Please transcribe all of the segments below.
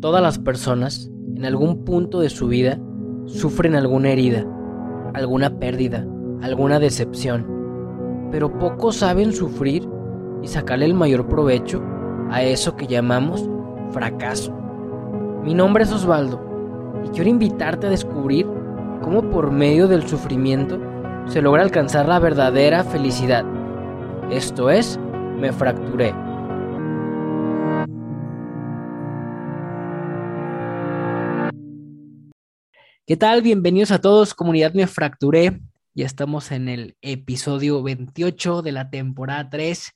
Todas las personas, en algún punto de su vida, sufren alguna herida, alguna pérdida, alguna decepción, pero pocos saben sufrir y sacarle el mayor provecho a eso que llamamos fracaso. Mi nombre es Osvaldo y quiero invitarte a descubrir cómo por medio del sufrimiento se logra alcanzar la verdadera felicidad. Esto es, me fracturé. ¿Qué tal? Bienvenidos a todos, comunidad Me Fracturé. Ya estamos en el episodio 28 de la temporada 3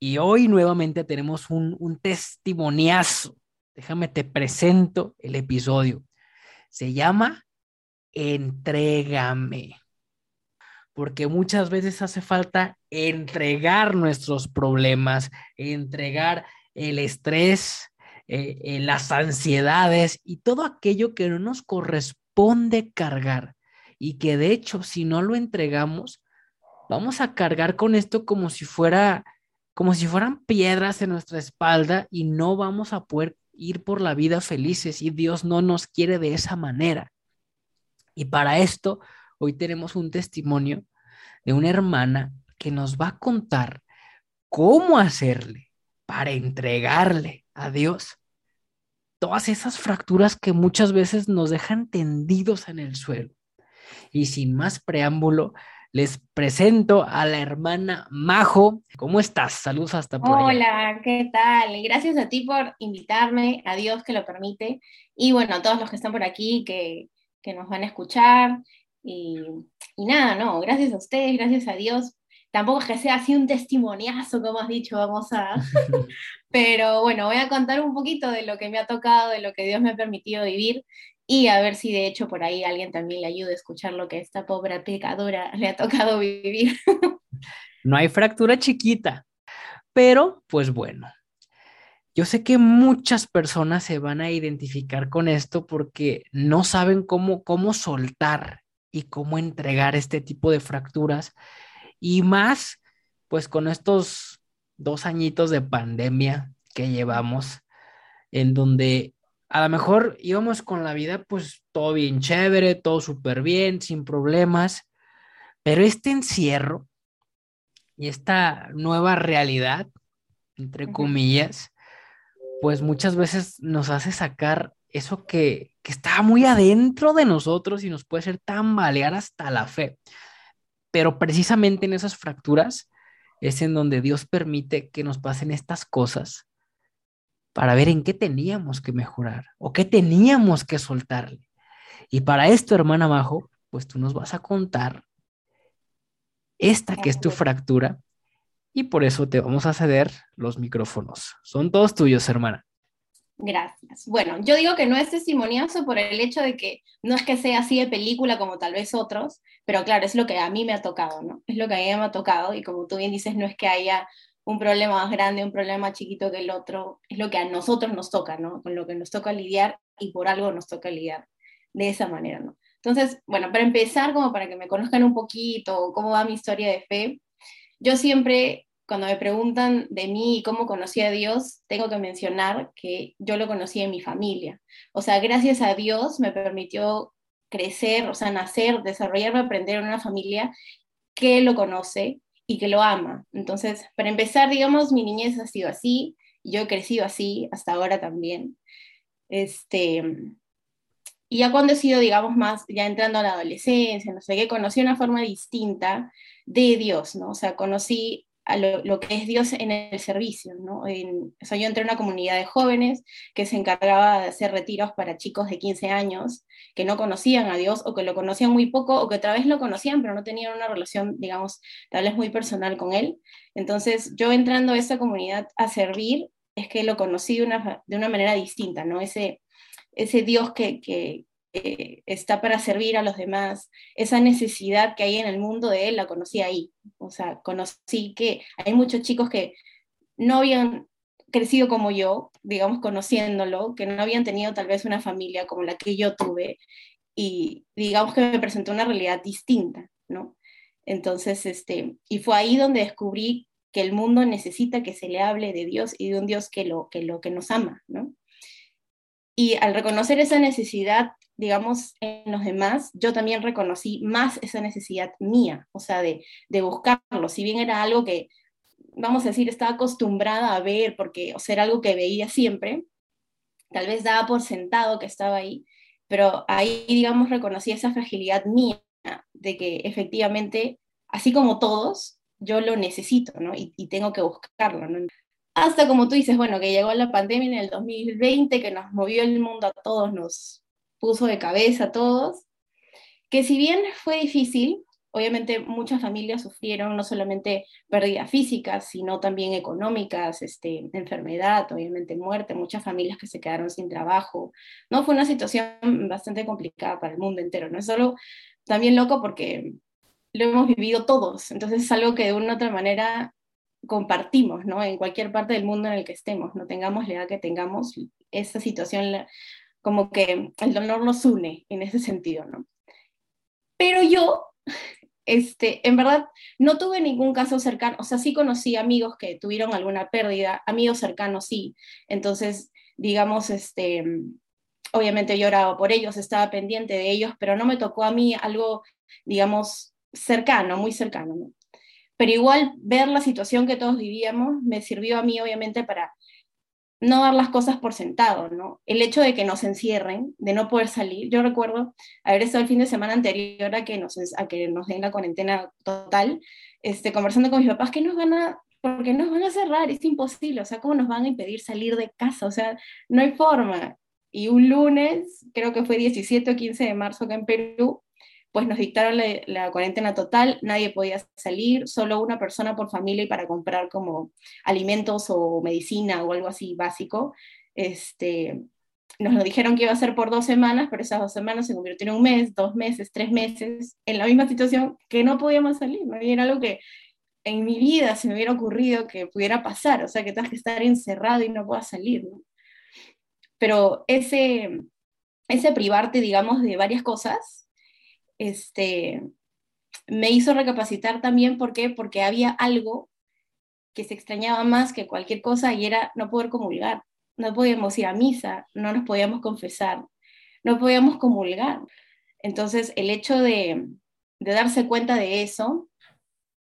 y hoy nuevamente tenemos un, un testimoniazo. Déjame te presento el episodio. Se llama Entrégame. Porque muchas veces hace falta entregar nuestros problemas, entregar el estrés, eh, eh, las ansiedades y todo aquello que no nos corresponde de cargar y que de hecho si no lo entregamos, vamos a cargar con esto como si fuera como si fueran piedras en nuestra espalda y no vamos a poder ir por la vida felices y Dios no nos quiere de esa manera. Y para esto, hoy tenemos un testimonio de una hermana que nos va a contar cómo hacerle para entregarle a Dios todas esas fracturas que muchas veces nos dejan tendidos en el suelo. Y sin más preámbulo, les presento a la hermana Majo. ¿Cómo estás? Saludos hasta por Hola, ¿qué tal? Gracias a ti por invitarme, a Dios que lo permite. Y bueno, a todos los que están por aquí, que, que nos van a escuchar. Y, y, nada, no, gracias a ustedes, gracias a Dios tampoco es que sea así un testimoniazo, como has dicho, vamos a... Pero bueno, voy a contar un poquito de lo que me ha tocado, de lo que Dios me ha permitido vivir y a ver si de hecho por ahí alguien también le ayude a escuchar lo que esta pobre pecadora le ha tocado vivir. no hay fractura chiquita, pero pues bueno. Yo sé que muchas personas se van a identificar con esto porque no saben cómo, cómo soltar y cómo entregar este tipo de fracturas y más, pues con estos dos añitos de pandemia que llevamos, en donde a lo mejor íbamos con la vida pues todo bien chévere, todo súper bien, sin problemas, pero este encierro y esta nueva realidad, entre comillas, pues muchas veces nos hace sacar eso que, que está muy adentro de nosotros y nos puede hacer tambalear hasta la fe. Pero precisamente en esas fracturas es en donde Dios permite que nos pasen estas cosas para ver en qué teníamos que mejorar o qué teníamos que soltarle. Y para esto, hermana Majo, pues tú nos vas a contar esta que es tu fractura y por eso te vamos a ceder los micrófonos. Son todos tuyos, hermana. Gracias. Bueno, yo digo que no es testimoniazo por el hecho de que no es que sea así de película como tal vez otros, pero claro, es lo que a mí me ha tocado, ¿no? Es lo que a mí me ha tocado y como tú bien dices, no es que haya un problema más grande, un problema más chiquito que el otro, es lo que a nosotros nos toca, ¿no? Con lo que nos toca lidiar y por algo nos toca lidiar de esa manera, ¿no? Entonces, bueno, para empezar, como para que me conozcan un poquito cómo va mi historia de fe, yo siempre cuando me preguntan de mí y cómo conocí a Dios, tengo que mencionar que yo lo conocí en mi familia. O sea, gracias a Dios me permitió crecer, o sea, nacer, desarrollarme, aprender en una familia que lo conoce y que lo ama. Entonces, para empezar, digamos, mi niñez ha sido así, yo he crecido así hasta ahora también. Este, y ya cuando he sido, digamos, más, ya entrando a la adolescencia, no sé qué, conocí una forma distinta de Dios, ¿no? O sea, conocí a lo, que es Dios en el servicio, ¿no? o sea, yo entré en una comunidad de jóvenes que se encargaba de hacer retiros para chicos de 15 años que no conocían a Dios o que lo conocían muy poco o que otra vez lo conocían pero no tenían una relación, digamos, tal vez muy personal con Él. Entonces, yo entrando a esa comunidad a servir, es que lo conocí de una, de una manera distinta, ¿no? Ese, ese Dios que, eh, está para servir a los demás, esa necesidad que hay en el mundo de él, la conocí ahí. O sea, conocí que hay muchos chicos que no habían crecido como yo, digamos, conociéndolo, que no habían tenido tal vez una familia como la que yo tuve, y digamos que me presentó una realidad distinta, ¿no? Entonces, este, y fue ahí donde descubrí que el mundo necesita que se le hable de Dios y de un Dios que lo que, lo, que nos ama, ¿no? Y al reconocer esa necesidad, digamos, en los demás, yo también reconocí más esa necesidad mía, o sea, de, de buscarlo. Si bien era algo que, vamos a decir, estaba acostumbrada a ver, porque, o sea, era algo que veía siempre, tal vez daba por sentado que estaba ahí, pero ahí, digamos, reconocí esa fragilidad mía de que efectivamente, así como todos, yo lo necesito, ¿no? Y, y tengo que buscarlo, ¿no? Hasta como tú dices, bueno, que llegó la pandemia en el 2020, que nos movió el mundo a todos, nos puso de cabeza a todos, que si bien fue difícil, obviamente muchas familias sufrieron no solamente pérdidas físicas, sino también económicas, este, enfermedad, obviamente muerte, muchas familias que se quedaron sin trabajo. No fue una situación bastante complicada para el mundo entero, no es solo también loco porque lo hemos vivido todos, entonces es algo que de una u otra manera compartimos, ¿no? En cualquier parte del mundo en el que estemos, no tengamos la edad que tengamos, esa situación como que el dolor nos une en ese sentido, ¿no? Pero yo, este, en verdad, no tuve ningún caso cercano, o sea, sí conocí amigos que tuvieron alguna pérdida, amigos cercanos sí, entonces, digamos, este, obviamente lloraba por ellos, estaba pendiente de ellos, pero no me tocó a mí algo, digamos, cercano, muy cercano, ¿no? pero igual ver la situación que todos vivíamos me sirvió a mí obviamente para no dar las cosas por sentado, ¿no? El hecho de que nos encierren, de no poder salir. Yo recuerdo haber estado el fin de semana anterior a que nos, a que nos den la cuarentena total, este, conversando con mis papás, que nos van a, porque nos van a cerrar, es imposible, o sea, ¿cómo nos van a impedir salir de casa? O sea, no hay forma. Y un lunes, creo que fue 17 o 15 de marzo acá en Perú, pues nos dictaron la, cuarentena total, nadie podía salir, solo una persona por familia y para comprar como alimentos o medicina o algo así básico. Este, nos lo dijeron que iba a ser por dos semanas, pero esas dos semanas se convirtieron en un mes, dos meses, tres meses, en la misma situación que no podíamos salir, ¿no? Era algo que en mi vida se me hubiera ocurrido que pudiera pasar, o sea, que tengas que estar encerrado y no puedas salir. Pero ese, ese privarte, digamos, de varias cosas, este, me hizo recapacitar también, ¿por qué? Porque había algo que se extrañaba más que cualquier cosa y era no poder comulgar. No podíamos ir a misa, no nos podíamos confesar, no podíamos comulgar. Entonces, el hecho de, darse cuenta de eso,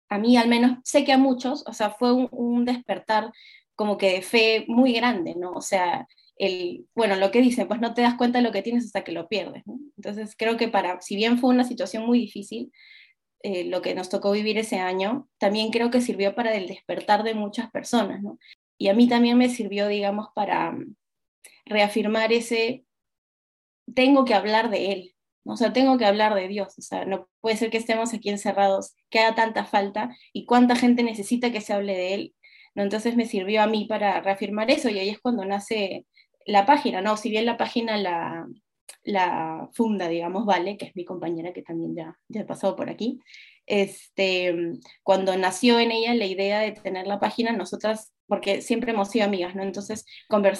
a mí al menos, sé que a muchos, o sea, fue un, despertar como que de fe muy grande, ¿no? O sea, el, bueno, lo que dicen, pues no te das cuenta de lo que tienes hasta que lo pierdes. Entonces creo que para, si bien fue una situación muy difícil, eh, lo que nos tocó vivir ese año, también creo que sirvió para el despertar de muchas personas, ¿no? Y a mí también me sirvió, digamos, para mm, reafirmar ese, tengo que hablar de Él, o sea, tengo que hablar de Dios, o sea, no puede ser que estemos aquí encerrados, que haga tanta falta y cuánta gente necesita que se hable de Él, ¿no? Entonces me sirvió a mí para reafirmar eso y ahí es cuando nace la página, ¿no? Si bien la página la, la funda, digamos, Vale, que es mi compañera que también ya, ya ha pasado por aquí, este, cuando nació en ella la idea de tener la página, nosotras, porque siempre hemos sido amigas, ¿no? Entonces,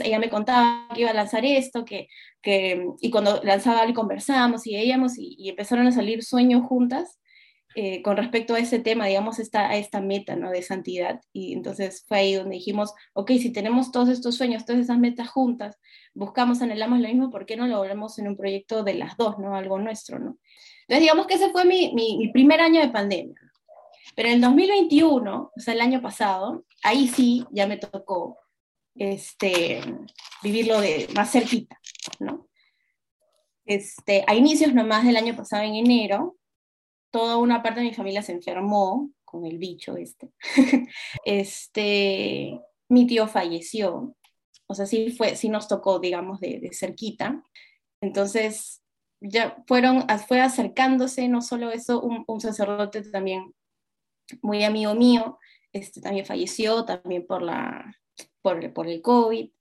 ella me contaba que iba a lanzar esto, que, que y cuando lanzaba le conversamos y veíamos y empezaron a salir sueños juntas, eh, con respecto a ese tema, digamos, esta, a esta meta ¿no? de santidad. Y entonces fue ahí donde dijimos, ok, si tenemos todos estos sueños, todas esas metas juntas, buscamos, anhelamos lo mismo, ¿por qué no lo logramos en un proyecto de las dos, ¿no? algo nuestro? ¿no? Entonces, digamos que ese fue mi, mi, primer año de pandemia. Pero en el 2021, o sea, el año pasado, ahí sí ya me tocó este, vivirlo de más cerquita, ¿no? Este, a inicios nomás del año pasado, en enero, toda una parte de mi familia se enfermó con el bicho este. este, mi tío falleció, o sea, sí, fue, sí nos tocó, digamos, de, cerquita. Entonces, ya fueron, fue acercándose, no solo eso, un, sacerdote también muy amigo mío, este, también falleció, también por, la, por, por el COVID.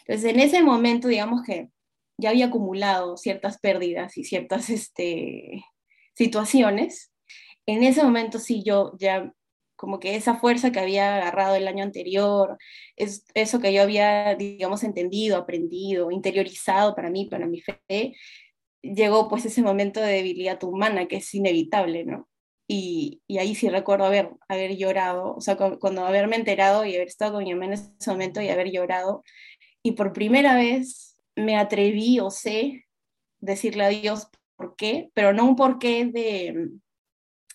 Entonces, en ese momento, digamos que ya había acumulado ciertas pérdidas y ciertas este, situaciones, en ese momento sí yo ya como que esa fuerza que había agarrado el año anterior, es, eso que yo había, digamos, entendido, aprendido, interiorizado para mí, para mi fe, llegó pues ese momento de debilidad humana que es inevitable, ¿no? Y, y ahí sí recuerdo haber, haber llorado, o sea, cuando haberme enterado y haber estado con mi mamá en ese momento y haber llorado, y por primera vez me atreví o sé decirle a Dios qué, pero no un porqué de,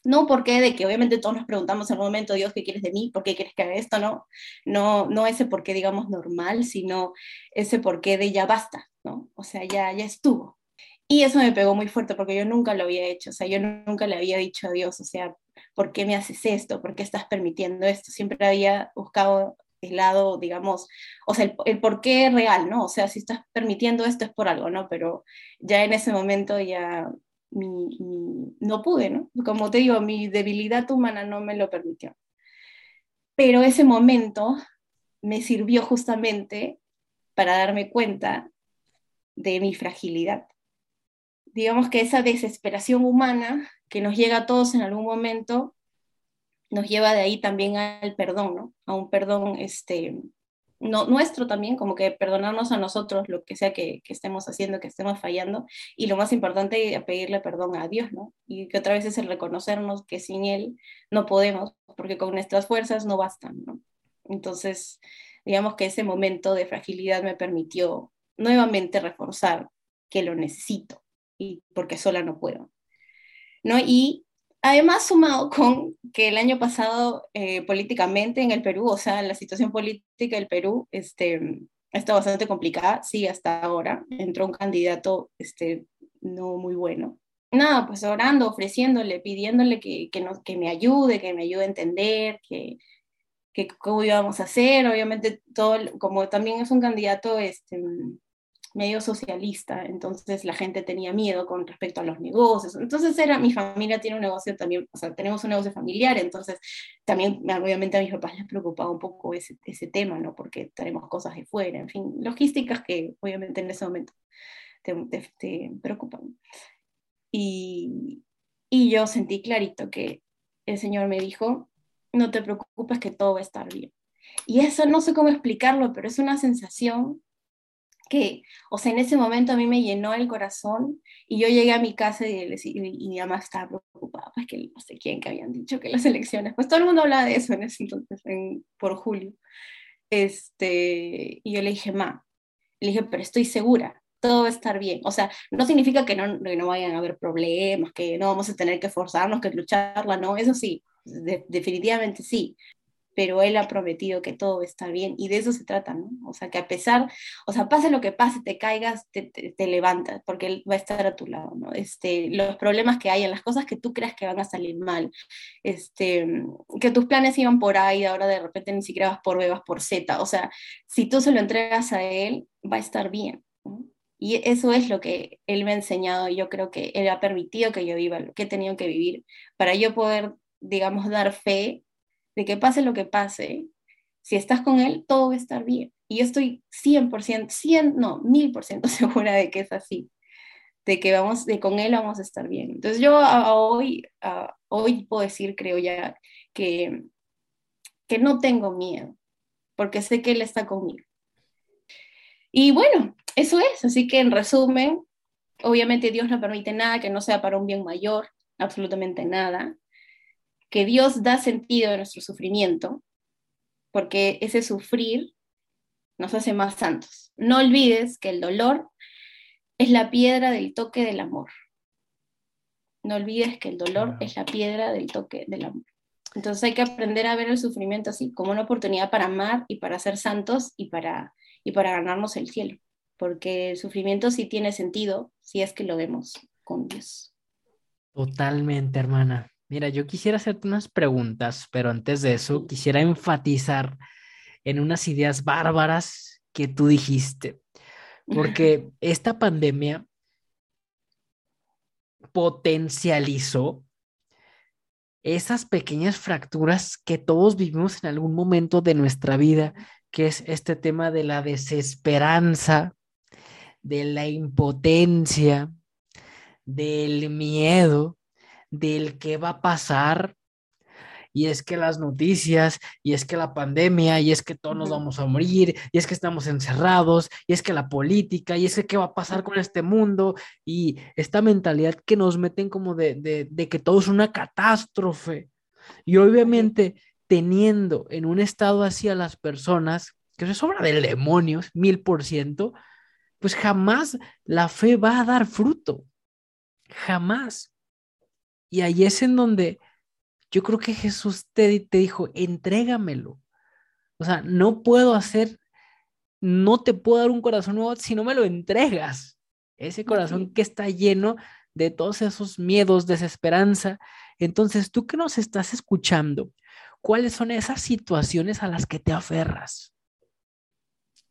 no un porqué de que obviamente todos nos preguntamos en un momento, Dios, ¿qué quieres de mí? ¿Por qué quieres que haga esto? No, no, no ese porqué, digamos, normal, sino ese porqué de ya basta, ¿no? O sea, ya, ya estuvo. Y eso me pegó muy fuerte porque yo nunca lo había hecho, o sea, yo nunca le había dicho a Dios, o sea, ¿por qué me haces esto? ¿Por qué estás permitiendo esto? Siempre había buscado el lado, digamos, o sea, el, por qué real, ¿no? O sea, si estás permitiendo esto es por algo, ¿no? Pero ya en ese momento ya no pude, ¿no? Como te digo, mi debilidad humana no me lo permitió. Pero ese momento me sirvió justamente para darme cuenta de mi fragilidad. Digamos que esa desesperación humana que nos llega a todos en algún momento nos lleva de ahí también al perdón, ¿no? A un perdón este, no, nuestro también, como que perdonarnos a nosotros lo que sea que, estemos haciendo, que estemos fallando, y lo más importante, pedirle perdón a Dios, ¿no? Y que otra vez es el reconocernos que sin Él no podemos, porque con nuestras fuerzas no bastan, ¿no? Entonces, digamos que ese momento de fragilidad me permitió nuevamente reforzar que lo necesito, y porque sola no puedo, ¿no? Y Además, sumado con que el año pasado eh, políticamente en el Perú, o sea, la situación política del Perú este, está bastante complicada, sí, hasta ahora. Entró un candidato este, no muy bueno. Nada, pues orando, ofreciéndole, pidiéndole que, que, que me ayude, que me ayude a entender, que, que cómo íbamos a hacer. Obviamente, todo, como también es un candidato este, medio socialista, entonces la gente tenía miedo con respecto a los negocios. Entonces era, mi familia tiene un negocio también, o sea, tenemos un negocio familiar, entonces también obviamente a mis papás les preocupaba un poco ese, ese tema, ¿no? Porque tenemos cosas de fuera, en fin, logísticas que obviamente en ese momento te, te, preocupan. Y, y yo sentí clarito que el Señor me dijo, no te preocupes que todo va a estar bien. Y eso no sé cómo explicarlo, pero es una sensación que, o sea, en ese momento a mí me llenó el corazón y yo llegué a mi casa y, y, mi mamá estaba preocupada, pues que no sé quién que habían dicho que las elecciones, pues todo el mundo hablaba de eso en ese entonces, por julio. Este, y yo le dije, ma, le dije, pero estoy segura, todo va a estar bien. O sea, no significa que no, que no vayan a haber problemas, que no vamos a tener que forzarnos, que lucharla, no, eso sí, definitivamente sí, pero Él ha prometido que todo está bien y de eso se trata, ¿no? O sea, que a pesar, o sea, pase lo que pase, te caigas, te, levantas, porque Él va a estar a tu lado, ¿no? Este, los problemas que hayan, las cosas que tú creas que van a salir mal, este, que tus planes iban por ahí, ahora de repente ni siquiera vas por B, vas por Z, o sea, si tú se lo entregas a Él, va a estar bien, ¿no? Y eso es lo que Él me ha enseñado y yo creo que Él ha permitido que yo viva lo que he tenido que vivir para yo poder, digamos, dar fe de que pase lo que pase, si estás con él, todo va a estar bien. Y yo estoy 100%, 100, no, 1000% segura de que es así, de que vamos, de con él vamos a estar bien. Entonces yo hoy, hoy puedo decir, creo ya, que, que no tengo miedo, porque sé que él está conmigo. Y bueno, eso es, así que en resumen, obviamente Dios no permite nada que no sea para un bien mayor, absolutamente nada que Dios da sentido a nuestro sufrimiento, porque ese sufrir nos hace más santos. No olvides que el dolor es la piedra del toque del amor. No olvides que el dolor es la piedra del toque del amor. Entonces hay que aprender a ver el sufrimiento así, como una oportunidad para amar y para ser santos y para, y para ganarnos el cielo. Porque el sufrimiento sí tiene sentido si es que lo vemos con Dios. Totalmente, hermana. Mira, yo quisiera hacerte unas preguntas, pero antes de eso quisiera enfatizar en unas ideas bárbaras que tú dijiste, porque esta pandemia potencializó esas pequeñas fracturas que todos vivimos en algún momento de nuestra vida, que es este tema de la desesperanza, de la impotencia, del miedo, del qué va a pasar. Y es que las noticias, y es que la pandemia, y es que todos nos vamos a morir, y es que estamos encerrados, y es que la política, y es que qué va a pasar con este mundo, y esta mentalidad que nos meten como de, de, que todo es una catástrofe. Y obviamente teniendo en un estado así a las personas, que es obra del demonio, mil por ciento, pues jamás la fe va a dar fruto. Jamás. Y ahí es en donde yo creo que Jesús te, te dijo, entrégamelo. O sea, no puedo hacer, no te puedo dar un corazón nuevo si no me lo entregas. Ese corazón que está lleno de todos esos miedos, desesperanza. Entonces, tú que nos estás escuchando, ¿cuáles son esas situaciones a las que te aferras?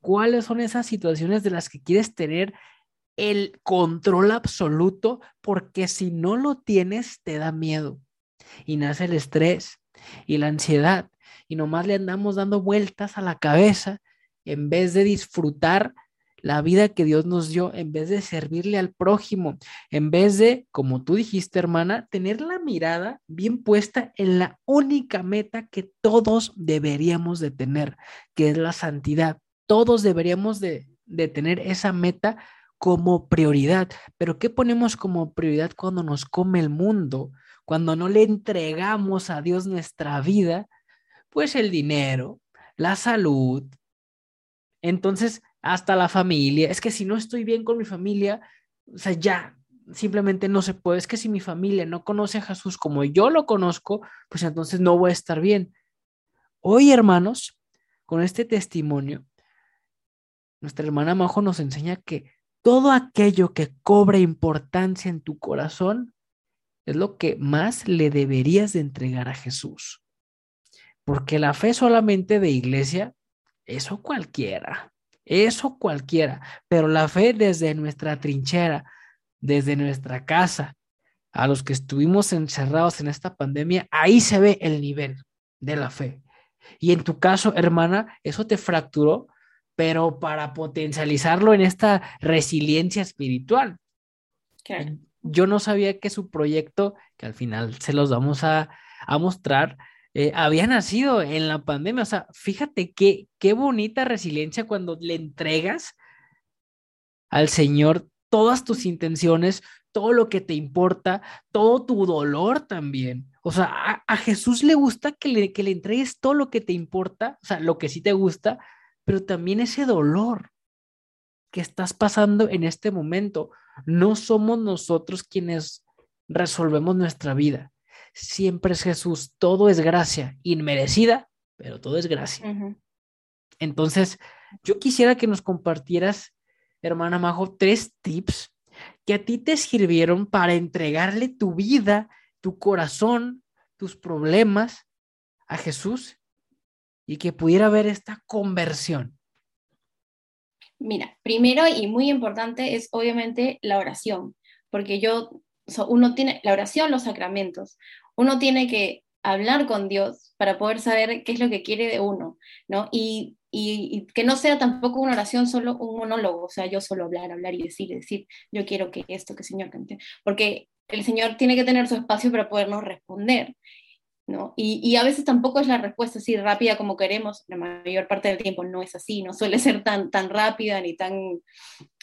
¿Cuáles son esas situaciones de las que quieres tener el control absoluto? Porque si no lo tienes, te da miedo y nace el estrés y la ansiedad y nomás le andamos dando vueltas a la cabeza en vez de disfrutar la vida que Dios nos dio, en vez de servirle al prójimo, en vez de, como tú dijiste, hermana, tener la mirada bien puesta en la única meta que todos deberíamos de tener, que es la santidad. Todos deberíamos de, de tener esa meta como prioridad. Pero ¿qué ponemos como prioridad cuando nos come el mundo? Cuando no le entregamos a Dios nuestra vida, pues el dinero, la salud. Entonces, hasta la familia. Es que si no estoy bien con mi familia, o sea, ya, simplemente no se puede. Es que si mi familia no conoce a Jesús como yo lo conozco, pues entonces no voy a estar bien. Hoy, hermanos, con este testimonio, nuestra hermana Majo nos enseña que todo aquello que cobre importancia en tu corazón es lo que más le deberías de entregar a Jesús. Porque la fe solamente de iglesia, eso cualquiera. Eso cualquiera, pero la fe desde nuestra trinchera, desde nuestra casa, a los que estuvimos encerrados en esta pandemia, ahí se ve el nivel de la fe. Y en tu caso, hermana, eso te fracturó, pero para potencializarlo en esta resiliencia espiritual. Yo no sabía que su proyecto, que al final se los vamos a, a mostrar, eh, había nacido en la pandemia. O sea, fíjate qué, qué bonita resiliencia cuando le entregas al Señor todas tus intenciones, todo lo que te importa, todo tu dolor también. O sea, a, Jesús le gusta que le, que le entregues todo lo que te importa, o sea, lo que sí te gusta, pero también ese dolor que estás pasando en este momento. No somos nosotros quienes resolvemos nuestra vida siempre es Jesús. Todo es gracia, inmerecida, pero todo es gracia. Entonces, yo quisiera que nos compartieras, hermana Majo, tres tips que a ti te sirvieron para entregarle tu vida, tu corazón, tus problemas a Jesús y que pudiera haber esta conversión. Mira, primero y muy importante es obviamente la oración, porque yo, uno tiene la oración, los sacramentos uno tiene que hablar con Dios para poder saber qué es lo que quiere de uno, ¿no? Y, que no sea tampoco una oración solo un monólogo, o sea, yo solo hablar, hablar y decir, decir, yo quiero que esto, que Señor cante, porque el Señor tiene que tener su espacio para podernos responder, ¿no? Y, a veces tampoco es la respuesta así rápida como queremos, la mayor parte del tiempo no es así, no suele ser tan, tan rápida ni tan,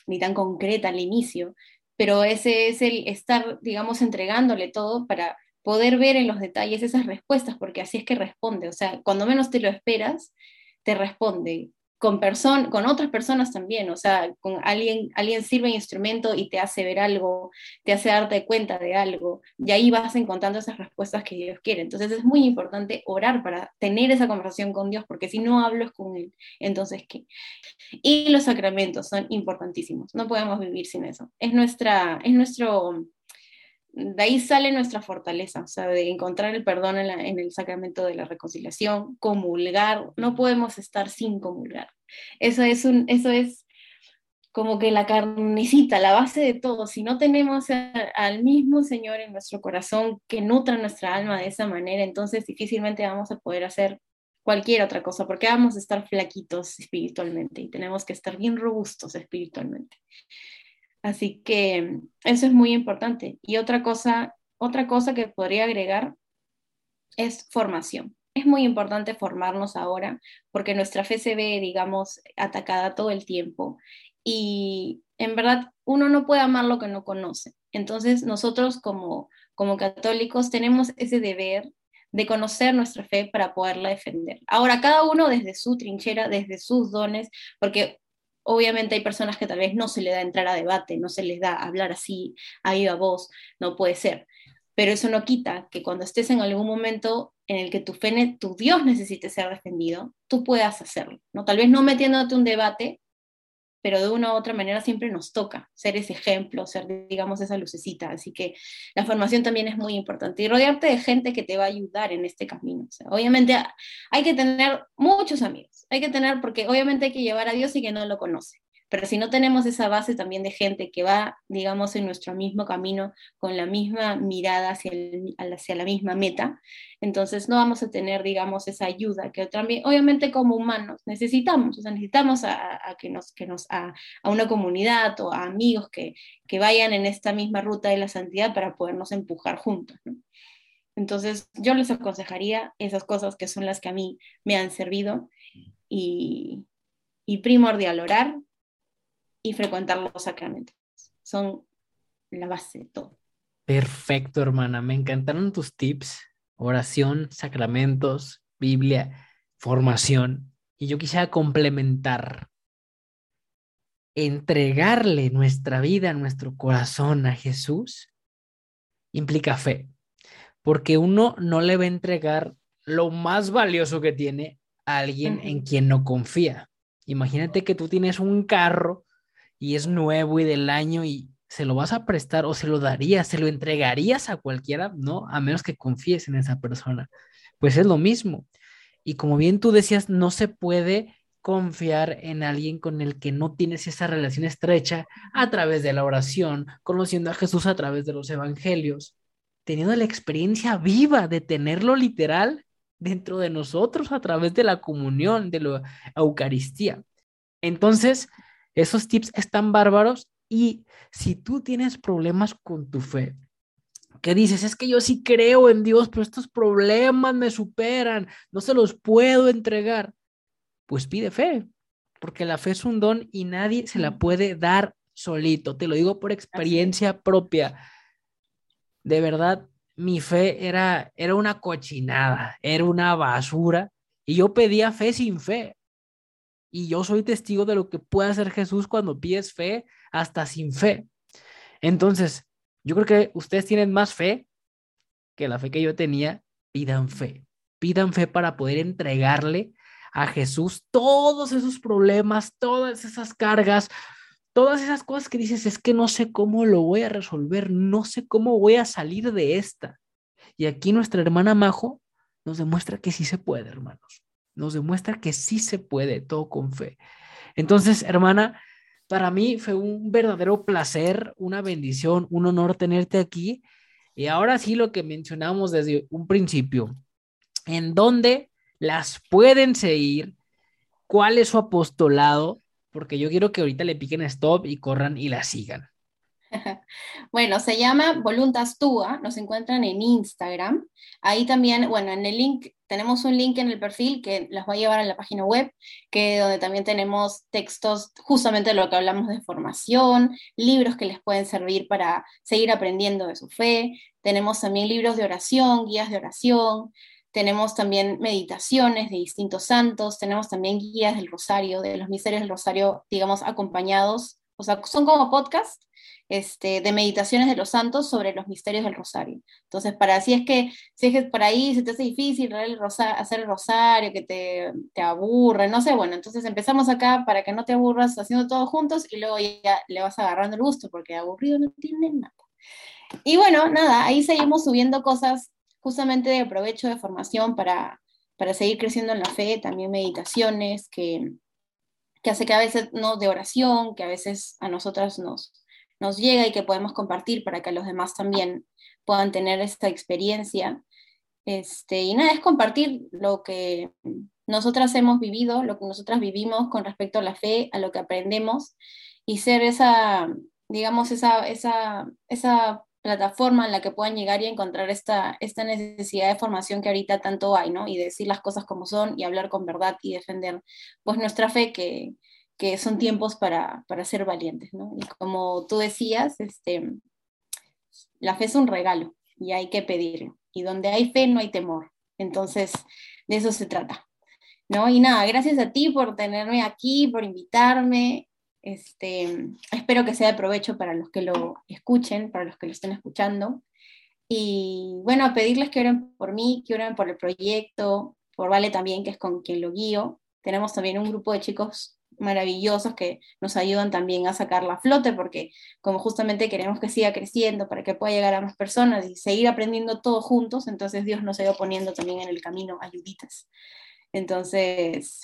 ni tan concreta al inicio, pero ese es el estar, digamos, entregándole todo para poder ver en los detalles esas respuestas, porque así es que responde, o sea, cuando menos te lo esperas, te responde. Con, con otras personas también, o sea, con alguien, alguien sirve instrumento y te hace ver algo, te hace darte cuenta de algo, y ahí vas encontrando esas respuestas que Dios quiere. Entonces es muy importante orar para tener esa conversación con Dios, porque si no hablo es con Él, entonces ¿qué? Y los sacramentos son importantísimos, no podemos vivir sin eso. Es, nuestra, es nuestro de ahí sale nuestra fortaleza, o sea, de encontrar el perdón en, el sacramento de la reconciliación, comulgar, no podemos estar sin comulgar. Eso es, un, eso es como que la carnecita, la base de todo. Si no tenemos al mismo Señor en nuestro corazón que nutra nuestra alma de esa manera, entonces difícilmente vamos a poder hacer cualquier otra cosa, porque vamos a estar flaquitos espiritualmente y tenemos que estar bien robustos espiritualmente. Así que eso es muy importante. Y otra cosa, otra cosa que podría agregar es formación. Es muy importante formarnos ahora porque nuestra fe se ve, digamos, atacada todo el tiempo y en verdad uno no puede amar lo que no conoce. Entonces nosotros como, como católicos tenemos ese deber de conocer nuestra fe para poderla defender. Ahora, cada uno desde su trinchera, desde sus dones, porque obviamente hay personas que tal vez no se le da entrar a debate, no se les da hablar así, a voz, no puede ser. Pero eso no quita que cuando estés en algún momento en el que tu fe, tu Dios necesite ser defendido, tú puedas hacerlo, ¿no? Tal vez no metiéndote un debate, pero de una u otra manera siempre nos toca ser ese ejemplo, ser, digamos, esa lucecita. Así que la formación también es muy importante y rodearte de gente que te va a ayudar en este camino. obviamente hay que tener muchos amigos, hay que tener, porque obviamente hay que llevar a Dios y que no lo conoce. Pero si no tenemos esa base también de gente que va, digamos, en nuestro mismo camino, con la misma mirada hacia, hacia la misma meta, entonces no vamos a tener, digamos, esa ayuda que también, obviamente como humanos, necesitamos, o sea, necesitamos a, que nos, que nos, a, una comunidad o a amigos que, que vayan en esta misma ruta de la santidad para podernos empujar juntos, Entonces, yo les aconsejaría esas cosas que son las que a mí me han servido y, y primordial orar, y frecuentar los sacramentos. Son la base de todo. Perfecto, hermana. Me encantaron tus tips. Oración, sacramentos, Biblia, formación. Y yo quisiera complementar. Entregarle nuestra vida, nuestro corazón a Jesús implica fe. Porque uno no le va a entregar lo más valioso que tiene a alguien en quien no confía. Imagínate que tú tienes un carro y es nuevo y del año y se lo vas a prestar o se lo darías, se lo entregarías a cualquiera, ¿no? A menos que confíes en esa persona. Pues es lo mismo. Y como bien tú decías, no se puede confiar en alguien con el que no tienes esa relación estrecha a través de la oración, conociendo a Jesús a través de los evangelios, teniendo la experiencia viva de tenerlo literal dentro de nosotros a través de la comunión, de la Eucaristía. Entonces, esos tips están bárbaros y si tú tienes problemas con tu fe, que dices, es que yo sí creo en Dios, pero estos problemas me superan, no se los puedo entregar, pues pide fe, porque la fe es un don y nadie se la puede dar solito, te lo digo por experiencia propia. De verdad, mi fe era, era una cochinada, era una basura y yo pedía fe sin fe. Y yo soy testigo de lo que puede hacer Jesús cuando pides fe, hasta sin fe. Entonces, yo creo que ustedes tienen más fe que la fe que yo tenía. Pidan fe. Pidan fe para poder entregarle a Jesús todos esos problemas, todas esas cargas, todas esas cosas que dices, es que no sé cómo lo voy a resolver, no sé cómo voy a salir de esta. Y aquí nuestra hermana Majo nos demuestra que sí se puede, hermanos nos demuestra que sí se puede, todo con fe. Entonces, hermana, para mí fue un verdadero placer, una bendición, un honor tenerte aquí. Y ahora sí lo que mencionamos desde un principio, en dónde las pueden seguir, cuál es su apostolado, porque yo quiero que ahorita le piquen stop y corran y la sigan. Bueno, se llama Voluntas Tua, nos encuentran en Instagram. Ahí también, bueno, en el link, tenemos un link en el perfil que las va a llevar a la página web, que donde también tenemos textos justamente de lo que hablamos de formación, libros que les pueden servir para seguir aprendiendo de su fe. Tenemos también libros de oración, guías de oración. Tenemos también meditaciones de distintos santos, tenemos también guías del rosario, de los misterios del rosario, digamos, acompañados, o sea, son como podcasts este, de meditaciones de los santos sobre los misterios del rosario. Entonces, para así es que, si es que por ahí se te hace difícil hacer el rosario, que te, te, aburre, no sé, bueno, entonces empezamos acá para que no te aburras haciendo todo juntos y luego ya le vas agarrando el gusto, porque aburrido no tiene nada. Y bueno, nada, ahí seguimos subiendo cosas justamente de provecho de formación para, para seguir creciendo en la fe, también meditaciones que, que hace que a veces no de oración, que a veces a nosotras nos, nos llega y que podemos compartir para que los demás también puedan tener esta experiencia. Este, y nada, es compartir lo que nosotras hemos vivido, lo que nosotras vivimos con respecto a la fe, a lo que aprendemos, y ser esa, digamos, esa, esa, esa plataforma en la que puedan llegar y encontrar esta, esta necesidad de formación que ahorita tanto hay, ¿no? Y decir las cosas como son y hablar con verdad y defender pues nuestra fe que, que son tiempos para, para ser valientes, ¿no? Y como tú decías, este, la fe es un regalo y hay que pedirlo. Y donde hay fe no hay temor. Entonces, de eso se trata. ¿no? Y nada, gracias a ti por tenerme aquí, por invitarme. Este, espero que sea de provecho para los que lo escuchen, para los que lo estén escuchando. Y bueno, pedirles que oren por mí, que oren por el proyecto, por Vale también, que es con quien lo guío. Tenemos también un grupo de chicos maravillosos que nos ayudan también a sacar la flote, porque como justamente queremos que siga creciendo para que pueda llegar a más personas y seguir aprendiendo todos juntos, entonces Dios nos ha ido poniendo también en el camino ayuditas. Entonces,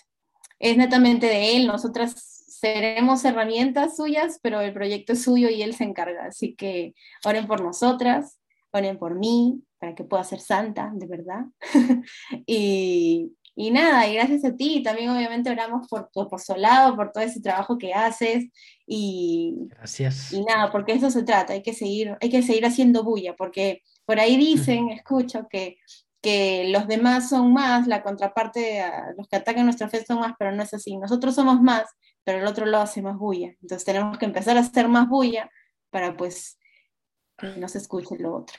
es netamente de Él, nosotras seremos herramientas suyas, pero el proyecto es suyo y él se encarga. Así que oren por nosotras, oren por mí, para que pueda ser santa, de verdad. y, y, nada, y gracias a ti, también obviamente oramos por tu apostolado, por todo ese trabajo que haces. Y, gracias. Y nada, porque eso se trata, hay que seguir, hay que seguir haciendo bulla, porque por ahí dicen, escucho, que que los demás son más, la contraparte, los que atacan nuestra fe son más, pero no es así. Nosotros somos más, pero el otro lo hace más bulla. Entonces tenemos que empezar a hacer más bulla para pues que no se escuche lo otro.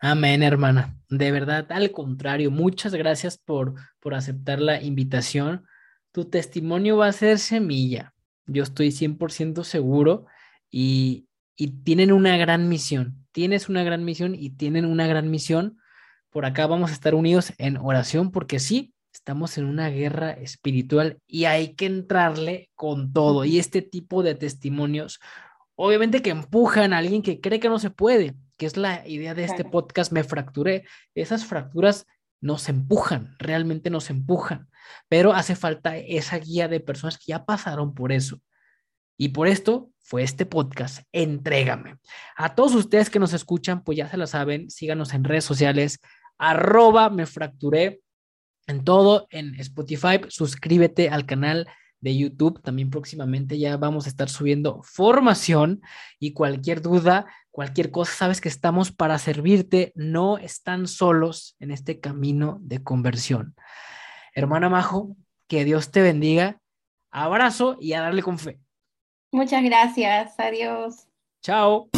Amén, hermana. De verdad, al contrario, muchas gracias por, por aceptar la invitación. Tu testimonio va a ser semilla. Yo estoy 100% seguro y, y tienen una gran misión. Tienes una gran misión y tienen una gran misión. Por acá vamos a estar unidos en oración porque sí, Estamos en una guerra espiritual y hay que entrarle con todo. Y este tipo de testimonios, obviamente que empujan a alguien que cree que no se puede, que es la idea de este podcast, me fracturé. Esas fracturas nos empujan, realmente nos empujan, pero hace falta esa guía de personas que ya pasaron por eso. Y por esto fue este podcast, Entrégame. A todos ustedes que nos escuchan, pues ya se lo saben, síganos en redes sociales, arroba me fracturé en todo, en Spotify. Suscríbete al canal de YouTube. También próximamente ya vamos a estar subiendo formación y cualquier duda, cualquier cosa, sabes que estamos para servirte. No están solos en este camino de conversión. Hermana Majo, que Dios te bendiga. Abrazo y a darle con fe. Muchas gracias. Adiós. Chao.